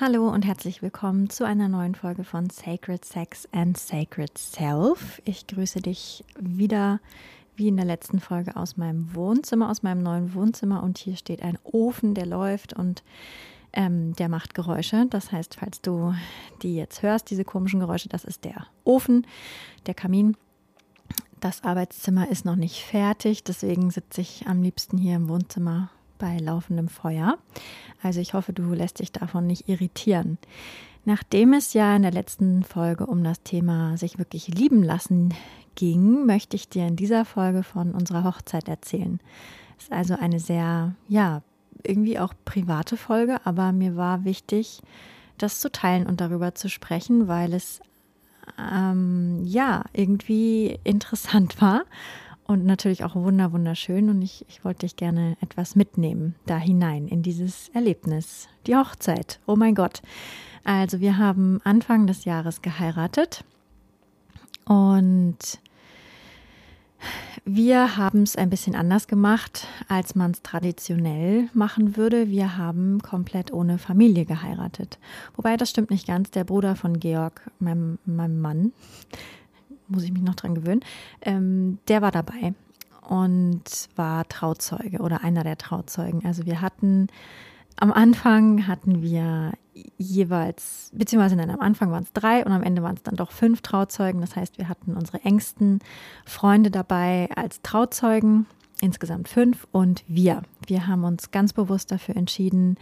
Hallo und herzlich willkommen zu einer neuen Folge von Sacred Sex and Sacred Self. Ich grüße dich wieder wie in der letzten Folge aus meinem Wohnzimmer, aus meinem neuen Wohnzimmer. Und hier steht ein Ofen, der läuft und ähm, der macht Geräusche. Das heißt, falls du die jetzt hörst, diese komischen Geräusche, das ist der Ofen, der Kamin. Das Arbeitszimmer ist noch nicht fertig, deswegen sitze ich am liebsten hier im Wohnzimmer bei laufendem Feuer. Also ich hoffe, du lässt dich davon nicht irritieren. Nachdem es ja in der letzten Folge um das Thema sich wirklich lieben lassen ging, möchte ich dir in dieser Folge von unserer Hochzeit erzählen. Es ist also eine sehr, ja, irgendwie auch private Folge, aber mir war wichtig, das zu teilen und darüber zu sprechen, weil es ähm, ja irgendwie interessant war und natürlich auch wunder wunderschön und ich, ich wollte dich gerne etwas mitnehmen da hinein in dieses Erlebnis, die Hochzeit. Oh mein Gott. Also wir haben Anfang des Jahres geheiratet und wir haben es ein bisschen anders gemacht, als man es traditionell machen würde. Wir haben komplett ohne Familie geheiratet. Wobei das stimmt nicht ganz. Der Bruder von Georg, meinem, meinem Mann, muss ich mich noch dran gewöhnen, ähm, der war dabei und war Trauzeuge oder einer der Trauzeugen. Also wir hatten am Anfang hatten wir jeweils, beziehungsweise nein, am Anfang waren es drei und am Ende waren es dann doch fünf Trauzeugen. Das heißt, wir hatten unsere engsten Freunde dabei als Trauzeugen, insgesamt fünf und wir. Wir haben uns ganz bewusst dafür entschieden,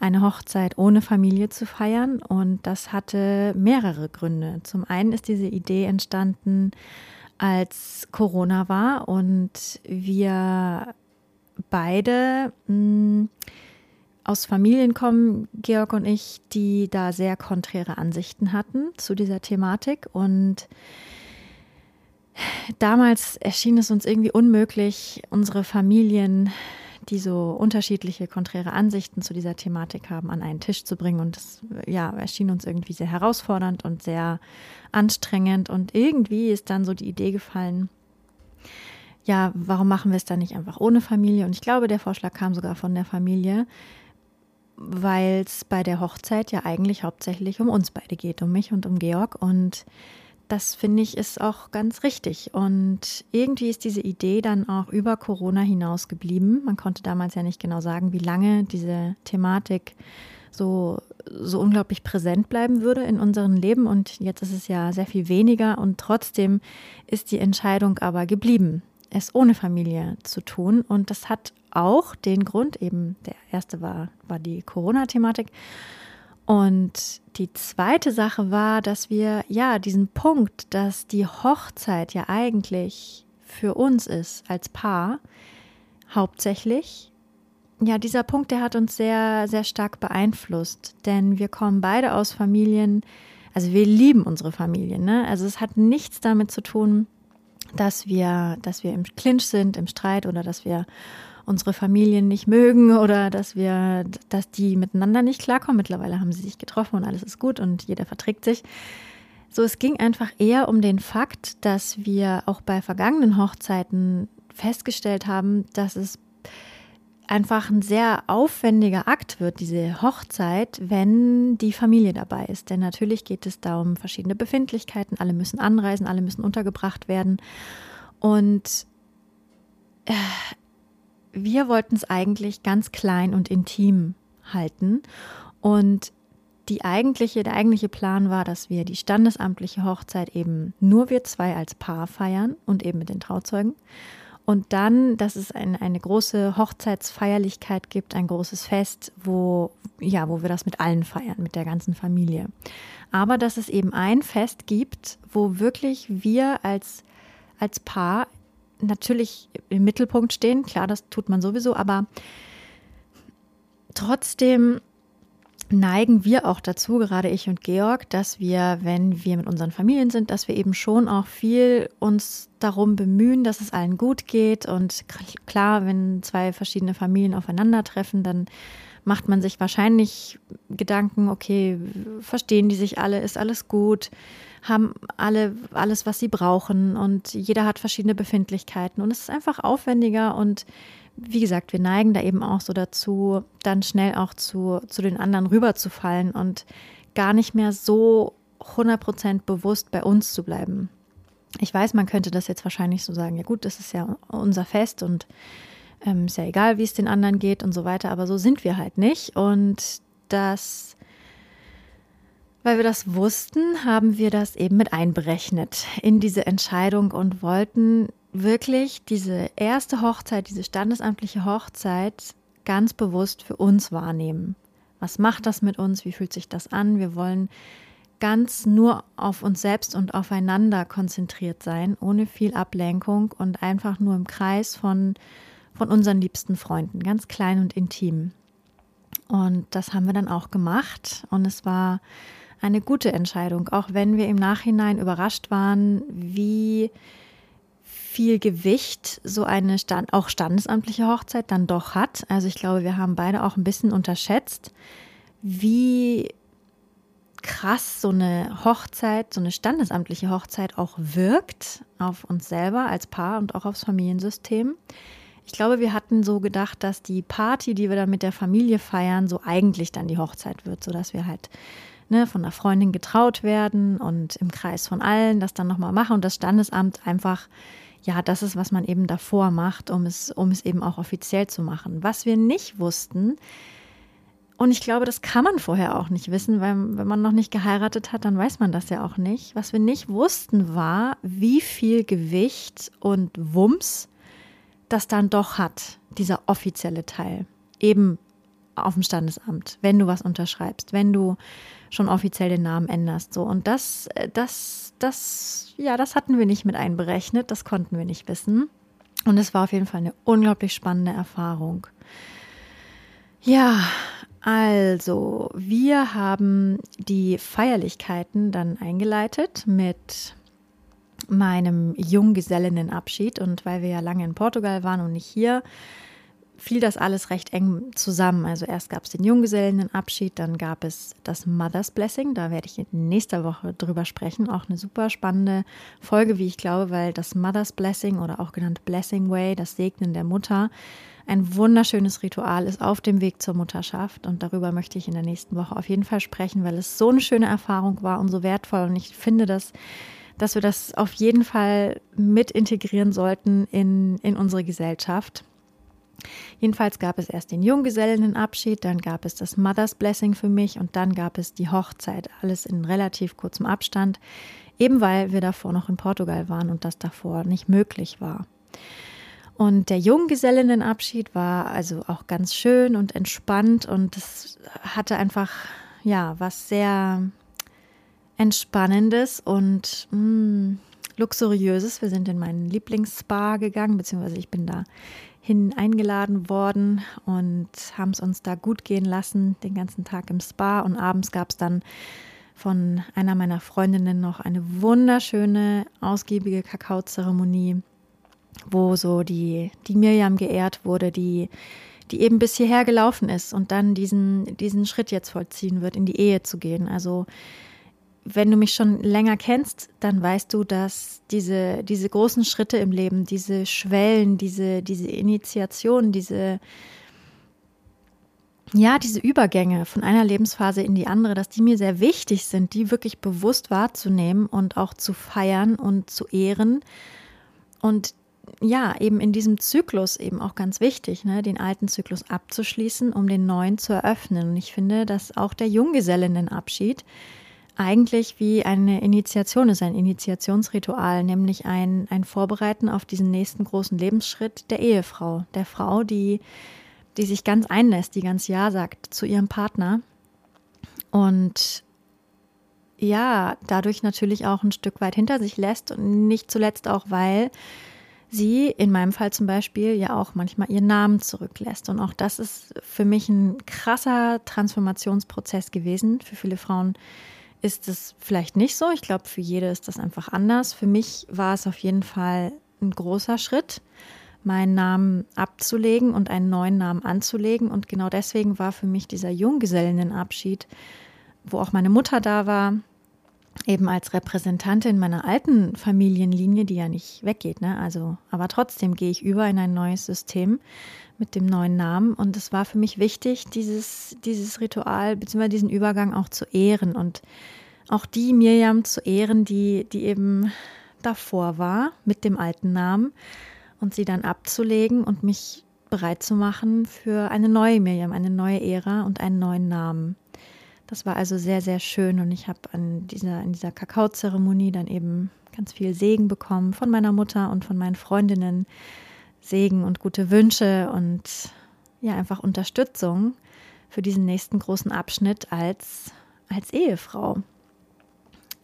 eine Hochzeit ohne Familie zu feiern. Und das hatte mehrere Gründe. Zum einen ist diese Idee entstanden, als Corona war und wir beide hm, aus Familien kommen, Georg und ich, die da sehr konträre Ansichten hatten zu dieser Thematik. Und damals erschien es uns irgendwie unmöglich, unsere Familien die so unterschiedliche, konträre Ansichten zu dieser Thematik haben, an einen Tisch zu bringen. Und das ja, erschien uns irgendwie sehr herausfordernd und sehr anstrengend. Und irgendwie ist dann so die Idee gefallen, ja, warum machen wir es dann nicht einfach ohne Familie? Und ich glaube, der Vorschlag kam sogar von der Familie, weil es bei der Hochzeit ja eigentlich hauptsächlich um uns beide geht, um mich und um Georg. Und das finde ich ist auch ganz richtig. Und irgendwie ist diese Idee dann auch über Corona hinaus geblieben. Man konnte damals ja nicht genau sagen, wie lange diese Thematik so, so unglaublich präsent bleiben würde in unserem Leben. Und jetzt ist es ja sehr viel weniger. Und trotzdem ist die Entscheidung aber geblieben, es ohne Familie zu tun. Und das hat auch den Grund, eben der erste war, war die Corona-Thematik. Und die zweite Sache war, dass wir ja diesen Punkt, dass die Hochzeit ja eigentlich für uns ist als Paar, hauptsächlich, ja, dieser Punkt, der hat uns sehr, sehr stark beeinflusst, denn wir kommen beide aus Familien, also wir lieben unsere Familien, ne? Also es hat nichts damit zu tun, dass wir, dass wir im Clinch sind, im Streit oder dass wir unsere Familien nicht mögen oder dass wir, dass die miteinander nicht klarkommen. Mittlerweile haben sie sich getroffen und alles ist gut und jeder verträgt sich. So, es ging einfach eher um den Fakt, dass wir auch bei vergangenen Hochzeiten festgestellt haben, dass es einfach ein sehr aufwendiger Akt wird, diese Hochzeit, wenn die Familie dabei ist. Denn natürlich geht es da um verschiedene Befindlichkeiten. Alle müssen anreisen, alle müssen untergebracht werden. Und äh, wir wollten es eigentlich ganz klein und intim halten. Und die eigentliche, der eigentliche Plan war, dass wir die standesamtliche Hochzeit eben nur wir zwei als Paar feiern und eben mit den Trauzeugen. Und dann, dass es eine, eine große Hochzeitsfeierlichkeit gibt, ein großes Fest, wo, ja, wo wir das mit allen feiern, mit der ganzen Familie. Aber dass es eben ein Fest gibt, wo wirklich wir als, als Paar natürlich im Mittelpunkt stehen. Klar, das tut man sowieso, aber Trotzdem neigen wir auch dazu, gerade ich und Georg, dass wir, wenn wir mit unseren Familien sind, dass wir eben schon auch viel uns darum bemühen, dass es allen gut geht. Und klar, wenn zwei verschiedene Familien aufeinandertreffen, dann macht man sich wahrscheinlich Gedanken, okay, verstehen die sich alle, ist alles gut, haben alle alles, was sie brauchen und jeder hat verschiedene Befindlichkeiten und es ist einfach aufwendiger und wie gesagt, wir neigen da eben auch so dazu, dann schnell auch zu, zu den anderen rüberzufallen und gar nicht mehr so 100% bewusst bei uns zu bleiben. Ich weiß, man könnte das jetzt wahrscheinlich so sagen, ja gut, das ist ja unser Fest und ähm, ist ja egal, wie es den anderen geht und so weiter, aber so sind wir halt nicht. Und das, weil wir das wussten, haben wir das eben mit einberechnet in diese Entscheidung und wollten wirklich diese erste Hochzeit, diese standesamtliche Hochzeit ganz bewusst für uns wahrnehmen. Was macht das mit uns? Wie fühlt sich das an? Wir wollen ganz nur auf uns selbst und aufeinander konzentriert sein, ohne viel Ablenkung und einfach nur im Kreis von, von unseren liebsten Freunden, ganz klein und intim. Und das haben wir dann auch gemacht und es war eine gute Entscheidung, auch wenn wir im Nachhinein überrascht waren, wie viel Gewicht so eine Stand, auch standesamtliche Hochzeit dann doch hat. Also ich glaube, wir haben beide auch ein bisschen unterschätzt, wie krass so eine Hochzeit, so eine standesamtliche Hochzeit auch wirkt auf uns selber als Paar und auch aufs Familiensystem. Ich glaube, wir hatten so gedacht, dass die Party, die wir dann mit der Familie feiern, so eigentlich dann die Hochzeit wird, sodass wir halt ne, von der Freundin getraut werden und im Kreis von allen das dann nochmal machen und das Standesamt einfach ja, das ist, was man eben davor macht, um es, um es eben auch offiziell zu machen. Was wir nicht wussten, und ich glaube, das kann man vorher auch nicht wissen, weil wenn man noch nicht geheiratet hat, dann weiß man das ja auch nicht. Was wir nicht wussten war, wie viel Gewicht und Wumms das dann doch hat, dieser offizielle Teil. Eben auf dem Standesamt, wenn du was unterschreibst, wenn du schon offiziell den Namen änderst. So. Und das, äh, das, das, ja, das hatten wir nicht mit einberechnet, das konnten wir nicht wissen. Und es war auf jeden Fall eine unglaublich spannende Erfahrung. Ja, also, wir haben die Feierlichkeiten dann eingeleitet mit meinem Junggesellinnenabschied. Und weil wir ja lange in Portugal waren und nicht hier, fiel das alles recht eng zusammen. Also erst gab es den Junggesellenabschied, dann gab es das Mother's Blessing. Da werde ich in nächster Woche drüber sprechen. Auch eine super spannende Folge, wie ich glaube, weil das Mother's Blessing oder auch genannt Blessing Way, das Segnen der Mutter, ein wunderschönes Ritual ist auf dem Weg zur Mutterschaft. Und darüber möchte ich in der nächsten Woche auf jeden Fall sprechen, weil es so eine schöne Erfahrung war und so wertvoll. Und ich finde, dass dass wir das auf jeden Fall mit integrieren sollten in, in unsere Gesellschaft. Jedenfalls gab es erst den Junggesellenabschied, dann gab es das Mother's Blessing für mich und dann gab es die Hochzeit. Alles in relativ kurzem Abstand, eben weil wir davor noch in Portugal waren und das davor nicht möglich war. Und der Junggesellinnenabschied war also auch ganz schön und entspannt und es hatte einfach, ja, was sehr Entspannendes und mh, mm, Luxuriöses. Wir sind in meinen Lieblingsspa gegangen, beziehungsweise ich bin da hin eingeladen worden und haben es uns da gut gehen lassen, den ganzen Tag im Spa. Und abends gab es dann von einer meiner Freundinnen noch eine wunderschöne, ausgiebige Kakaozeremonie, wo so die, die Miriam geehrt wurde, die, die eben bis hierher gelaufen ist und dann diesen, diesen Schritt jetzt vollziehen wird, in die Ehe zu gehen. Also wenn du mich schon länger kennst, dann weißt du, dass diese, diese großen Schritte im Leben, diese Schwellen, diese, diese Initiation, diese, ja, diese Übergänge von einer Lebensphase in die andere, dass die mir sehr wichtig sind, die wirklich bewusst wahrzunehmen und auch zu feiern und zu ehren. Und ja, eben in diesem Zyklus eben auch ganz wichtig, ne, den alten Zyklus abzuschließen, um den neuen zu eröffnen. Und ich finde, dass auch der Junggesellinnenabschied eigentlich wie eine Initiation ist, ein Initiationsritual, nämlich ein, ein Vorbereiten auf diesen nächsten großen Lebensschritt der Ehefrau, der Frau, die, die sich ganz einlässt, die ganz Ja sagt zu ihrem Partner. Und ja, dadurch natürlich auch ein Stück weit hinter sich lässt und nicht zuletzt auch, weil sie in meinem Fall zum Beispiel ja auch manchmal ihren Namen zurücklässt. Und auch das ist für mich ein krasser Transformationsprozess gewesen. Für viele Frauen ist es vielleicht nicht so. Ich glaube, für jede ist das einfach anders. Für mich war es auf jeden Fall ein großer Schritt, meinen Namen abzulegen und einen neuen Namen anzulegen. Und genau deswegen war für mich dieser Junggesellenabschied, wo auch meine Mutter da war, eben als Repräsentantin meiner alten Familienlinie, die ja nicht weggeht, ne? Also, aber trotzdem gehe ich über in ein neues System mit dem neuen Namen. Und es war für mich wichtig, dieses, dieses Ritual bzw. diesen Übergang auch zu ehren und auch die Miriam zu ehren, die, die eben davor war mit dem alten Namen und sie dann abzulegen und mich bereit zu machen für eine neue Miriam, eine neue Ära und einen neuen Namen. Das war also sehr, sehr schön und ich habe an dieser, in dieser Kakaozeremonie dann eben ganz viel Segen bekommen von meiner Mutter und von meinen Freundinnen. Segen und gute Wünsche und ja, einfach Unterstützung für diesen nächsten großen Abschnitt als, als Ehefrau.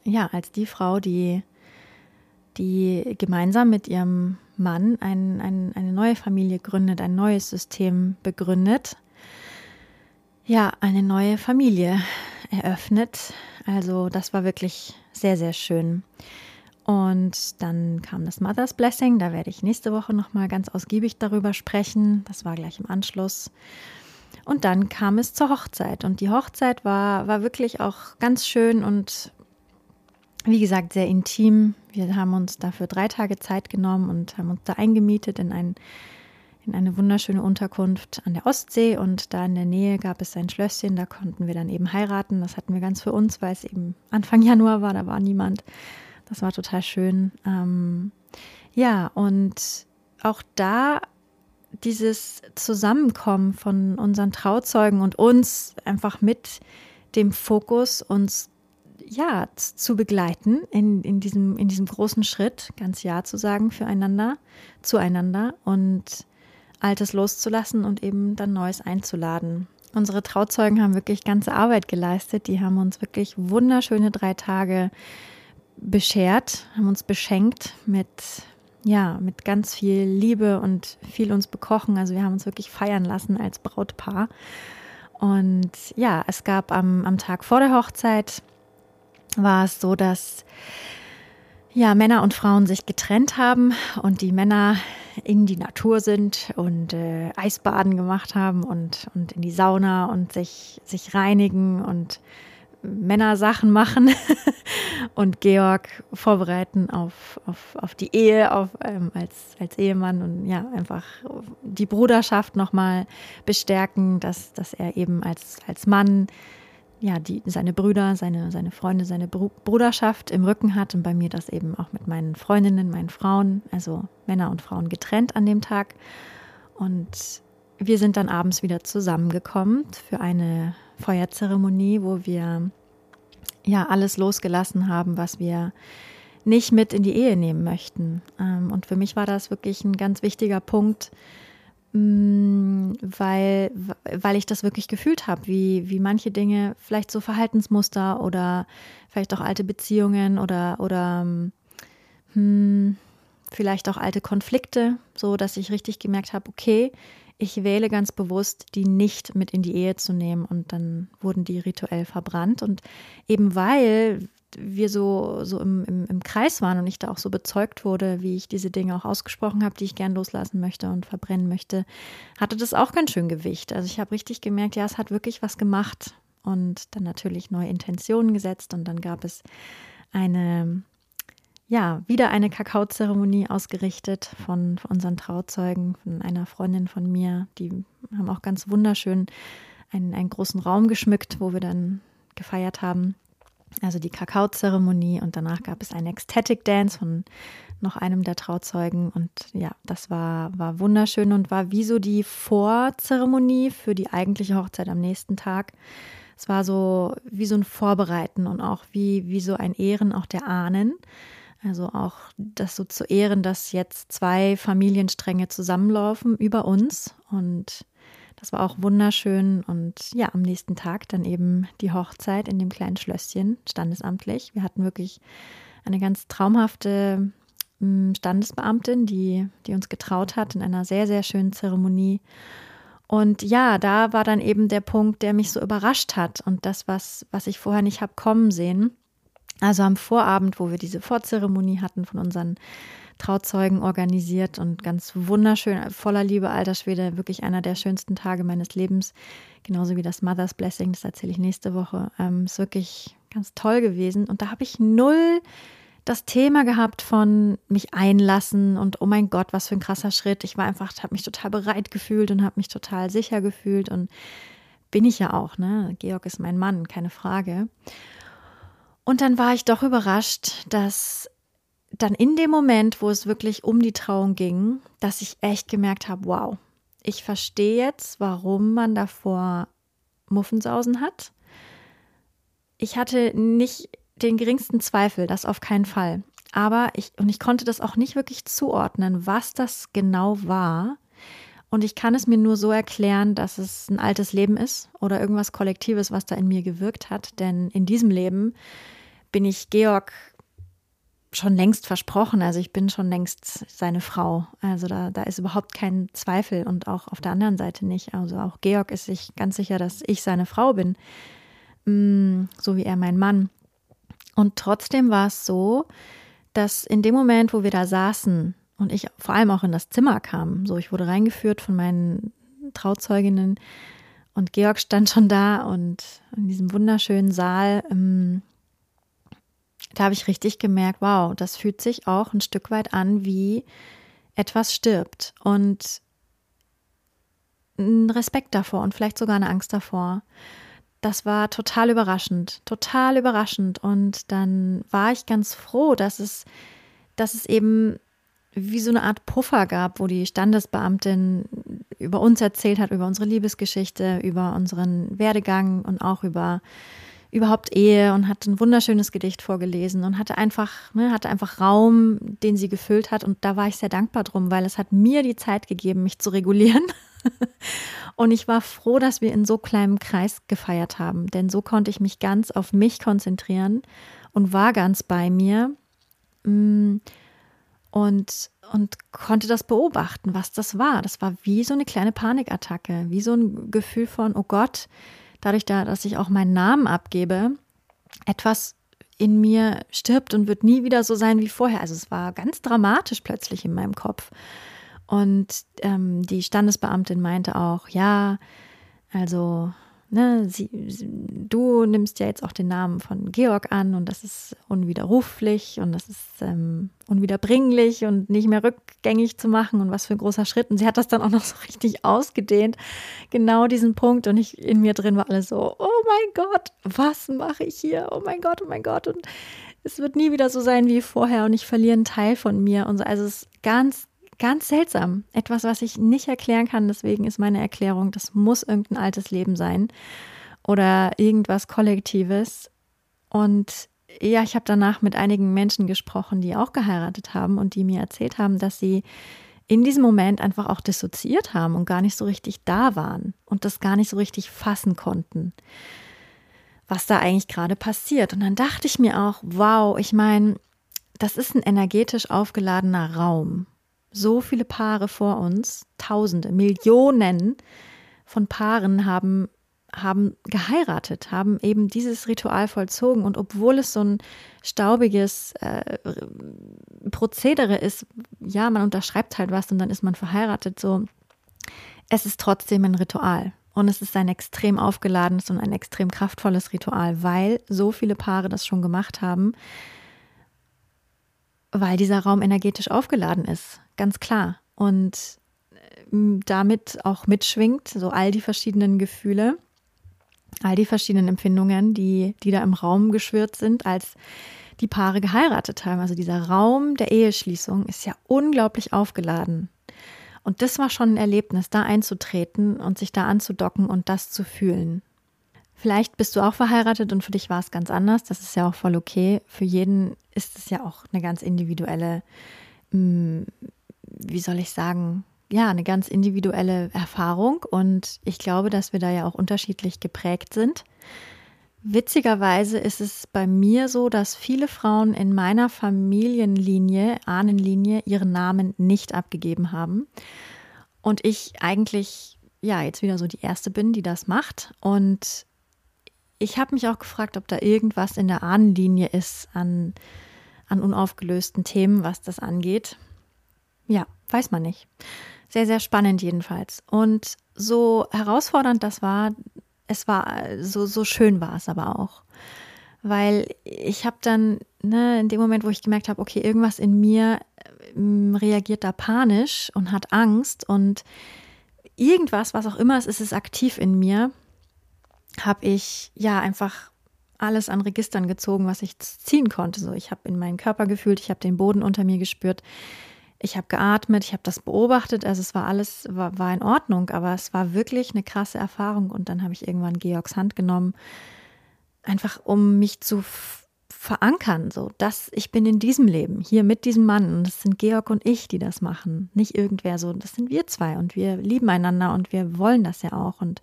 Ja, als die Frau, die, die gemeinsam mit ihrem Mann ein, ein, eine neue Familie gründet, ein neues System begründet ja, eine neue Familie eröffnet. Also das war wirklich sehr, sehr schön. Und dann kam das Mother's Blessing, da werde ich nächste Woche nochmal ganz ausgiebig darüber sprechen. Das war gleich im Anschluss. Und dann kam es zur Hochzeit. Und die Hochzeit war, war wirklich auch ganz schön und wie gesagt sehr intim. Wir haben uns dafür drei Tage Zeit genommen und haben uns da eingemietet in ein in eine wunderschöne Unterkunft an der Ostsee und da in der Nähe gab es ein Schlösschen, da konnten wir dann eben heiraten. Das hatten wir ganz für uns, weil es eben Anfang Januar war, da war niemand. Das war total schön. Ähm, ja, und auch da dieses Zusammenkommen von unseren Trauzeugen und uns einfach mit dem Fokus, uns ja zu begleiten in, in, diesem, in diesem großen Schritt, ganz Ja zu sagen füreinander, zueinander und Altes loszulassen und eben dann Neues einzuladen. Unsere Trauzeugen haben wirklich ganze Arbeit geleistet. Die haben uns wirklich wunderschöne drei Tage beschert, haben uns beschenkt mit, ja, mit ganz viel Liebe und viel uns bekochen. Also wir haben uns wirklich feiern lassen als Brautpaar. Und ja, es gab am, am Tag vor der Hochzeit war es so, dass ja, Männer und Frauen sich getrennt haben und die Männer in die Natur sind und äh, Eisbaden gemacht haben und, und in die Sauna und sich, sich reinigen und Männersachen machen und Georg vorbereiten auf, auf, auf die Ehe auf, ähm, als, als Ehemann und ja, einfach die Bruderschaft nochmal bestärken, dass, dass er eben als, als Mann ja, die, seine Brüder, seine, seine Freunde, seine Bruderschaft im Rücken hat und bei mir das eben auch mit meinen Freundinnen, meinen Frauen, also Männer und Frauen getrennt an dem Tag. Und wir sind dann abends wieder zusammengekommen für eine Feuerzeremonie, wo wir ja alles losgelassen haben, was wir nicht mit in die Ehe nehmen möchten. Ähm, und für mich war das wirklich ein ganz wichtiger Punkt, Mm, weil, weil ich das wirklich gefühlt habe, wie, wie manche Dinge, vielleicht so Verhaltensmuster oder vielleicht auch alte Beziehungen oder, oder hm, vielleicht auch alte Konflikte, so dass ich richtig gemerkt habe, okay, ich wähle ganz bewusst, die nicht mit in die Ehe zu nehmen und dann wurden die rituell verbrannt. Und eben weil wir so, so im, im, im Kreis waren und ich da auch so bezeugt wurde, wie ich diese Dinge auch ausgesprochen habe, die ich gern loslassen möchte und verbrennen möchte, hatte das auch ganz schön Gewicht. Also ich habe richtig gemerkt, ja, es hat wirklich was gemacht und dann natürlich neue Intentionen gesetzt und dann gab es eine, ja, wieder eine Kakaozeremonie ausgerichtet von, von unseren Trauzeugen, von einer Freundin von mir. Die haben auch ganz wunderschön einen, einen großen Raum geschmückt, wo wir dann gefeiert haben also die Kakaozeremonie und danach gab es einen Ecstatic Dance von noch einem der Trauzeugen und ja, das war, war wunderschön und war wie so die Vorzeremonie für die eigentliche Hochzeit am nächsten Tag. Es war so wie so ein Vorbereiten und auch wie, wie so ein Ehren auch der Ahnen. Also auch das so zu ehren, dass jetzt zwei Familienstränge zusammenlaufen über uns und das war auch wunderschön und ja, am nächsten Tag dann eben die Hochzeit in dem kleinen Schlösschen, standesamtlich. Wir hatten wirklich eine ganz traumhafte mm, Standesbeamtin, die, die uns getraut hat in einer sehr, sehr schönen Zeremonie. Und ja, da war dann eben der Punkt, der mich so überrascht hat und das, was, was ich vorher nicht habe kommen sehen. Also am Vorabend, wo wir diese Vorzeremonie hatten von unseren Trauzeugen organisiert und ganz wunderschön, voller Liebe, alter Schwede, wirklich einer der schönsten Tage meines Lebens. Genauso wie das Mother's Blessing, das erzähle ich nächste Woche. Ähm, ist wirklich ganz toll gewesen. Und da habe ich null das Thema gehabt von mich einlassen und oh mein Gott, was für ein krasser Schritt. Ich war einfach, habe mich total bereit gefühlt und habe mich total sicher gefühlt und bin ich ja auch, ne? Georg ist mein Mann, keine Frage. Und dann war ich doch überrascht, dass dann in dem Moment, wo es wirklich um die Trauung ging, dass ich echt gemerkt habe, wow, ich verstehe jetzt, warum man davor Muffensausen hat. Ich hatte nicht den geringsten Zweifel, das auf keinen Fall. Aber ich, und ich konnte das auch nicht wirklich zuordnen, was das genau war. Und ich kann es mir nur so erklären, dass es ein altes Leben ist oder irgendwas Kollektives, was da in mir gewirkt hat. Denn in diesem Leben bin ich Georg schon längst versprochen. Also ich bin schon längst seine Frau. Also da, da ist überhaupt kein Zweifel und auch auf der anderen Seite nicht. Also auch Georg ist sich ganz sicher, dass ich seine Frau bin, mm, so wie er mein Mann. Und trotzdem war es so, dass in dem Moment, wo wir da saßen und ich vor allem auch in das Zimmer kam, so ich wurde reingeführt von meinen Trauzeuginnen und Georg stand schon da und in diesem wunderschönen Saal ähm, da habe ich richtig gemerkt, wow, das fühlt sich auch ein Stück weit an, wie etwas stirbt. Und ein Respekt davor und vielleicht sogar eine Angst davor. Das war total überraschend, total überraschend. Und dann war ich ganz froh, dass es, dass es eben wie so eine Art Puffer gab, wo die Standesbeamtin über uns erzählt hat, über unsere Liebesgeschichte, über unseren Werdegang und auch über überhaupt Ehe und hat ein wunderschönes Gedicht vorgelesen und hatte einfach, ne, hatte einfach Raum, den sie gefüllt hat. Und da war ich sehr dankbar drum, weil es hat mir die Zeit gegeben, mich zu regulieren. und ich war froh, dass wir in so kleinem Kreis gefeiert haben, denn so konnte ich mich ganz auf mich konzentrieren und war ganz bei mir. Mm, und, und konnte das beobachten, was das war. Das war wie so eine kleine Panikattacke, wie so ein Gefühl von, oh Gott, dadurch, da, dass ich auch meinen Namen abgebe, etwas in mir stirbt und wird nie wieder so sein wie vorher. Also es war ganz dramatisch plötzlich in meinem Kopf. Und ähm, die Standesbeamtin meinte auch, ja, also ne, sie, du nimmst ja jetzt auch den Namen von Georg an und das ist unwiderruflich und das ist ähm, unwiederbringlich und nicht mehr rückgängig zu machen und was für ein großer Schritt. Und sie hat das dann auch noch so richtig ausgedehnt, genau diesen Punkt. Und ich in mir drin war alles so, oh mein Gott, was mache ich hier? Oh mein Gott, oh mein Gott. Und es wird nie wieder so sein wie vorher und ich verliere einen Teil von mir. Und so. Also es ist ganz, ganz seltsam. Etwas, was ich nicht erklären kann. Deswegen ist meine Erklärung, das muss irgendein altes Leben sein oder irgendwas Kollektives. Und ja, ich habe danach mit einigen Menschen gesprochen, die auch geheiratet haben und die mir erzählt haben, dass sie in diesem Moment einfach auch dissoziiert haben und gar nicht so richtig da waren und das gar nicht so richtig fassen konnten, was da eigentlich gerade passiert. Und dann dachte ich mir auch, wow, ich meine, das ist ein energetisch aufgeladener Raum so viele Paare vor uns, Tausende, Millionen von Paaren haben, haben geheiratet, haben eben dieses Ritual vollzogen. Und obwohl es so ein staubiges äh, Prozedere ist, ja, man unterschreibt halt was und dann ist man verheiratet, so, es ist trotzdem ein Ritual. Und es ist ein extrem aufgeladenes und ein extrem kraftvolles Ritual, weil so viele Paare das schon gemacht haben, weil dieser Raum energetisch aufgeladen ist ganz klar. Und ähm, damit auch mitschwingt, so all die verschiedenen Gefühle, all die verschiedenen Empfindungen, die, die da im Raum geschwirrt sind, als die Paare geheiratet haben. Also dieser Raum der Eheschließung ist ja unglaublich aufgeladen. Und das war schon ein Erlebnis, da einzutreten und sich da anzudocken und das zu fühlen. Vielleicht bist du auch verheiratet und für dich war es ganz anders. Das ist ja auch voll okay. Für jeden ist es ja auch eine ganz individuelle mm, wie soll ich sagen, ja, eine ganz individuelle Erfahrung und ich glaube, dass wir da ja auch unterschiedlich geprägt sind. Witzigerweise ist es bei mir so, dass viele Frauen in meiner Familienlinie, Ahnenlinie, ihren Namen nicht abgegeben haben. Und ich eigentlich, ja, jetzt wieder so die Erste bin, die das macht. Und ich habe mich auch gefragt, ob da irgendwas in der Ahnenlinie ist an, an unaufgelösten Themen, was das angeht. Ja, weiß man nicht. Sehr, sehr spannend jedenfalls. Und so herausfordernd das war, es war so, so schön war es aber auch. Weil ich habe dann, ne, in dem Moment, wo ich gemerkt habe, okay, irgendwas in mir ähm, reagiert da panisch und hat Angst und irgendwas, was auch immer es ist, ist aktiv in mir, habe ich ja einfach alles an Registern gezogen, was ich ziehen konnte. So, ich habe in meinen Körper gefühlt, ich habe den Boden unter mir gespürt, ich habe geatmet, ich habe das beobachtet, also es war alles, war, war in Ordnung, aber es war wirklich eine krasse Erfahrung. Und dann habe ich irgendwann Georgs Hand genommen, einfach um mich zu verankern, so, dass ich bin in diesem Leben, hier mit diesem Mann. Und es sind Georg und ich, die das machen, nicht irgendwer. So, das sind wir zwei und wir lieben einander und wir wollen das ja auch. Und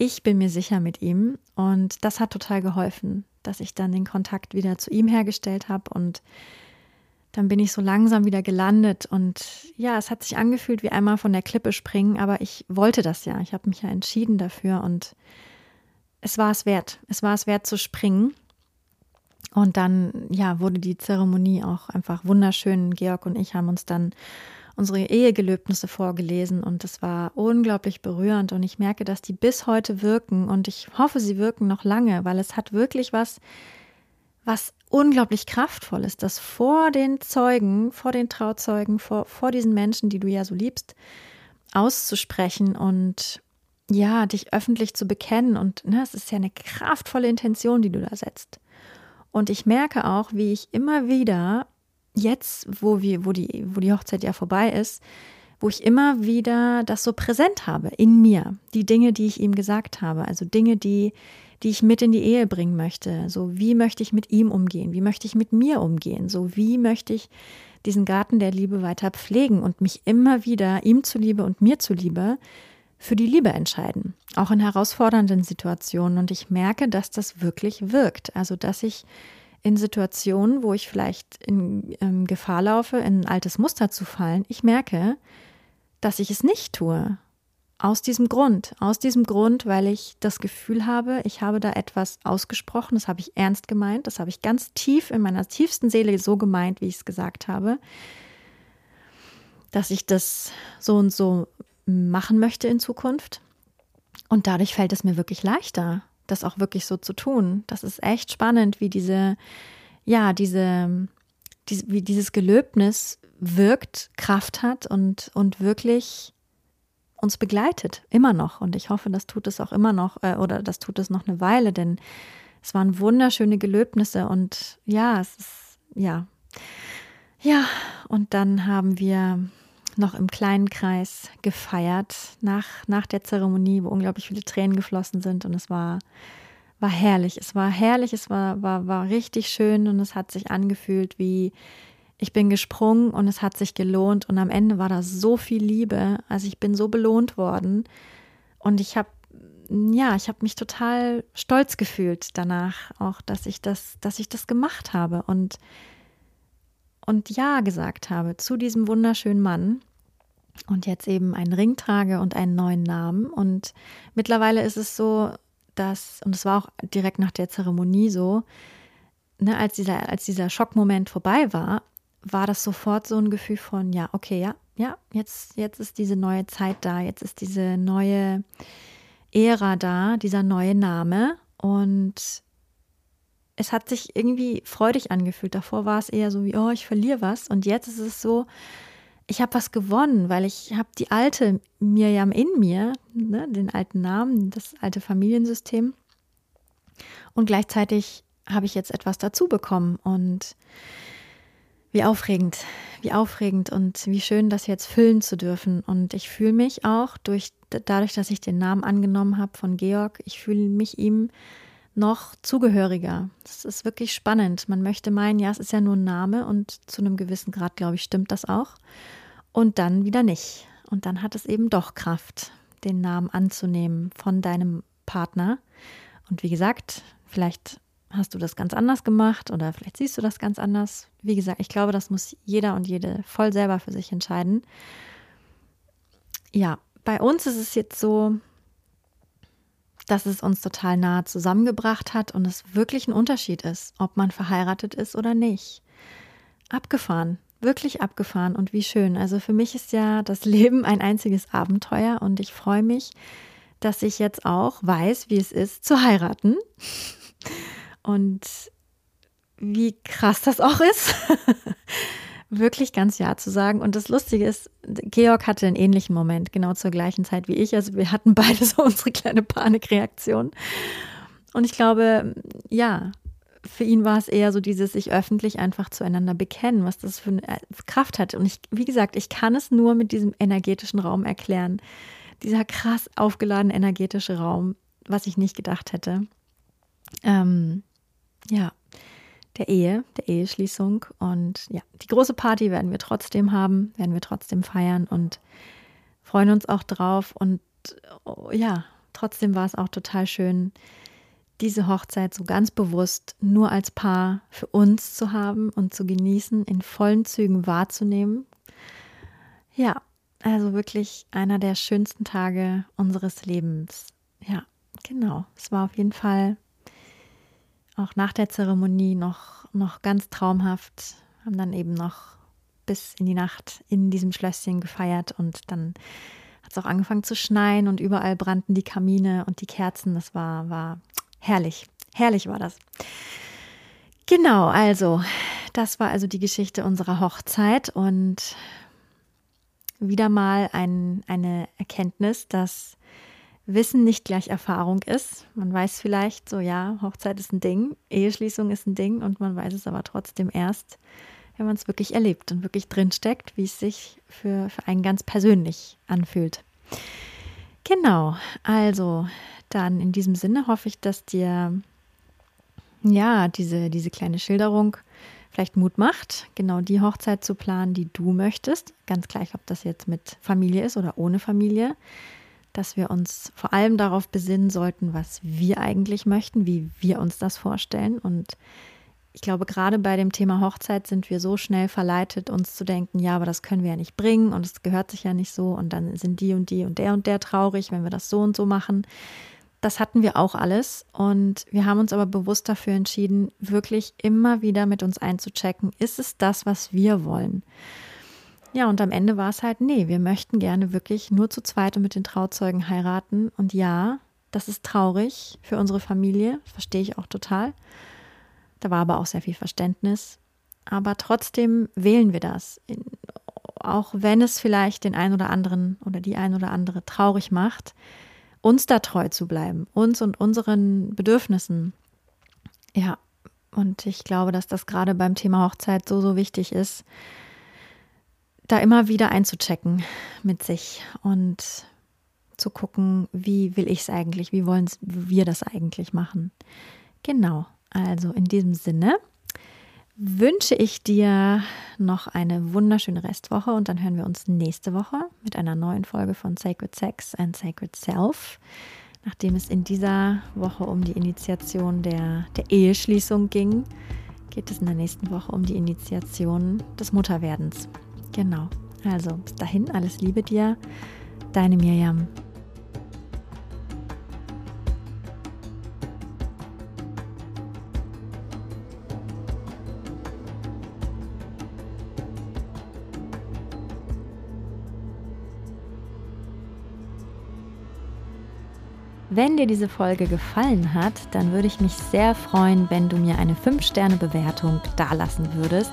ich bin mir sicher mit ihm und das hat total geholfen, dass ich dann den Kontakt wieder zu ihm hergestellt habe und dann bin ich so langsam wieder gelandet und ja, es hat sich angefühlt wie einmal von der Klippe springen, aber ich wollte das ja. Ich habe mich ja entschieden dafür und es war es wert. Es war es wert zu springen. Und dann, ja, wurde die Zeremonie auch einfach wunderschön. Georg und ich haben uns dann unsere Ehegelöbnisse vorgelesen und es war unglaublich berührend und ich merke, dass die bis heute wirken und ich hoffe, sie wirken noch lange, weil es hat wirklich was, was unglaublich kraftvoll ist, das vor den Zeugen, vor den Trauzeugen, vor, vor diesen Menschen, die du ja so liebst, auszusprechen und ja, dich öffentlich zu bekennen. Und ne, es ist ja eine kraftvolle Intention, die du da setzt. Und ich merke auch, wie ich immer wieder, jetzt, wo, wir, wo, die, wo die Hochzeit ja vorbei ist, wo ich immer wieder das so präsent habe in mir, die Dinge, die ich ihm gesagt habe, also Dinge, die, die ich mit in die Ehe bringen möchte. So, wie möchte ich mit ihm umgehen? Wie möchte ich mit mir umgehen? So, wie möchte ich diesen Garten der Liebe weiter pflegen und mich immer wieder ihm zuliebe und mir zuliebe für die Liebe entscheiden, auch in herausfordernden Situationen. Und ich merke, dass das wirklich wirkt. Also, dass ich in Situationen, wo ich vielleicht in ähm, Gefahr laufe, in ein altes Muster zu fallen, ich merke, dass ich es nicht tue. Aus diesem Grund, aus diesem Grund, weil ich das Gefühl habe, ich habe da etwas ausgesprochen, das habe ich ernst gemeint, das habe ich ganz tief in meiner tiefsten Seele so gemeint, wie ich es gesagt habe, dass ich das so und so machen möchte in Zukunft. Und dadurch fällt es mir wirklich leichter, das auch wirklich so zu tun. Das ist echt spannend, wie diese, ja, diese, diese wie dieses Gelöbnis wirkt, Kraft hat und, und wirklich uns begleitet, immer noch. Und ich hoffe, das tut es auch immer noch äh, oder das tut es noch eine Weile, denn es waren wunderschöne Gelöbnisse und ja, es ist, ja. Ja, und dann haben wir noch im kleinen Kreis gefeiert nach, nach der Zeremonie, wo unglaublich viele Tränen geflossen sind und es war, war herrlich. Es war herrlich, es war, war, war richtig schön und es hat sich angefühlt wie, ich bin gesprungen und es hat sich gelohnt und am Ende war da so viel Liebe. Also ich bin so belohnt worden und ich habe ja, ich habe mich total stolz gefühlt danach auch, dass ich das, dass ich das gemacht habe und und ja gesagt habe zu diesem wunderschönen Mann und jetzt eben einen Ring trage und einen neuen Namen und mittlerweile ist es so, dass und es war auch direkt nach der Zeremonie so, ne, als dieser als dieser Schockmoment vorbei war, war das sofort so ein Gefühl von, ja, okay, ja, ja, jetzt, jetzt ist diese neue Zeit da, jetzt ist diese neue Ära da, dieser neue Name. Und es hat sich irgendwie freudig angefühlt. Davor war es eher so wie, oh, ich verliere was. Und jetzt ist es so, ich habe was gewonnen, weil ich habe die alte Mirjam in mir, ne, den alten Namen, das alte Familiensystem. Und gleichzeitig habe ich jetzt etwas dazu bekommen. Und wie aufregend, wie aufregend und wie schön, das jetzt füllen zu dürfen. Und ich fühle mich auch durch, dadurch, dass ich den Namen angenommen habe von Georg, ich fühle mich ihm noch zugehöriger. Das ist wirklich spannend. Man möchte meinen, ja, es ist ja nur ein Name und zu einem gewissen Grad, glaube ich, stimmt das auch. Und dann wieder nicht. Und dann hat es eben doch Kraft, den Namen anzunehmen von deinem Partner. Und wie gesagt, Vielleicht hast du das ganz anders gemacht oder vielleicht siehst du das ganz anders. Wie gesagt, ich glaube, das muss jeder und jede voll selber für sich entscheiden. Ja, bei uns ist es jetzt so, dass es uns total nah zusammengebracht hat und es wirklich ein Unterschied ist, ob man verheiratet ist oder nicht. Abgefahren, wirklich abgefahren und wie schön. Also für mich ist ja das Leben ein einziges Abenteuer und ich freue mich, dass ich jetzt auch weiß, wie es ist zu heiraten und wie krass das auch ist. wirklich ganz Ja zu sagen. Und das Lustige ist, Georg hatte einen ähnlichen Moment, genau zur gleichen Zeit wie ich. Also wir hatten beide so unsere kleine Panikreaktion. Und ich glaube, ja, für ihn war es eher so dieses sich öffentlich einfach zueinander bekennen, was das für eine Kraft hat. Und ich, wie gesagt, ich kann es nur mit diesem energetischen Raum erklären. Dieser krass aufgeladene energetische Raum, was ich nicht gedacht hätte. Ähm, ja, der Ehe, der Eheschließung. Und ja, die große Party werden wir trotzdem haben, werden wir trotzdem feiern und freuen uns auch drauf. Und oh, ja, trotzdem war es auch total schön, diese Hochzeit so ganz bewusst nur als Paar für uns zu haben und zu genießen, in vollen Zügen wahrzunehmen. Ja, also wirklich einer der schönsten Tage unseres Lebens. Ja, genau. Es war auf jeden Fall auch nach der Zeremonie noch, noch ganz traumhaft. Haben dann eben noch bis in die Nacht in diesem Schlösschen gefeiert und dann hat es auch angefangen zu schneien und überall brannten die Kamine und die Kerzen. Das war, war herrlich. Herrlich war das. Genau, also das war also die Geschichte unserer Hochzeit und wieder mal ein, eine Erkenntnis, dass Wissen nicht gleich Erfahrung ist. Man weiß vielleicht so, ja, Hochzeit ist ein Ding, Eheschließung ist ein Ding und man weiß es aber trotzdem erst, wenn man es wirklich erlebt und wirklich drinsteckt, wie es sich für, für einen ganz persönlich anfühlt. Genau, also dann in diesem Sinne hoffe ich, dass dir ja diese, diese kleine Schilderung vielleicht Mut macht, genau die Hochzeit zu planen, die du möchtest. Ganz gleich, ob das jetzt mit Familie ist oder ohne Familie dass wir uns vor allem darauf besinnen sollten, was wir eigentlich möchten, wie wir uns das vorstellen. Und ich glaube, gerade bei dem Thema Hochzeit sind wir so schnell verleitet, uns zu denken, ja, aber das können wir ja nicht bringen und es gehört sich ja nicht so und dann sind die und die und der und der traurig, wenn wir das so und so machen. Das hatten wir auch alles und wir haben uns aber bewusst dafür entschieden, wirklich immer wieder mit uns einzuchecken, ist es das, was wir wollen? Ja, und am Ende war es halt, nee, wir möchten gerne wirklich nur zu zweit und mit den Trauzeugen heiraten. Und ja, das ist traurig für unsere Familie, verstehe ich auch total. Da war aber auch sehr viel Verständnis. Aber trotzdem wählen wir das. Auch wenn es vielleicht den einen oder anderen oder die ein oder andere traurig macht, uns da treu zu bleiben, uns und unseren Bedürfnissen. Ja, und ich glaube, dass das gerade beim Thema Hochzeit so, so wichtig ist, da immer wieder einzuchecken mit sich und zu gucken, wie will ich es eigentlich, wie wollen wir das eigentlich machen. Genau, also in diesem Sinne wünsche ich dir noch eine wunderschöne Restwoche und dann hören wir uns nächste Woche mit einer neuen Folge von Sacred Sex and Sacred Self. Nachdem es in dieser Woche um die Initiation der, der Eheschließung ging, geht es in der nächsten Woche um die Initiation des Mutterwerdens. Genau. Also bis dahin, alles Liebe dir, deine Mirjam. Wenn dir diese Folge gefallen hat, dann würde ich mich sehr freuen, wenn du mir eine 5-Sterne-Bewertung dalassen würdest.